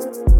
you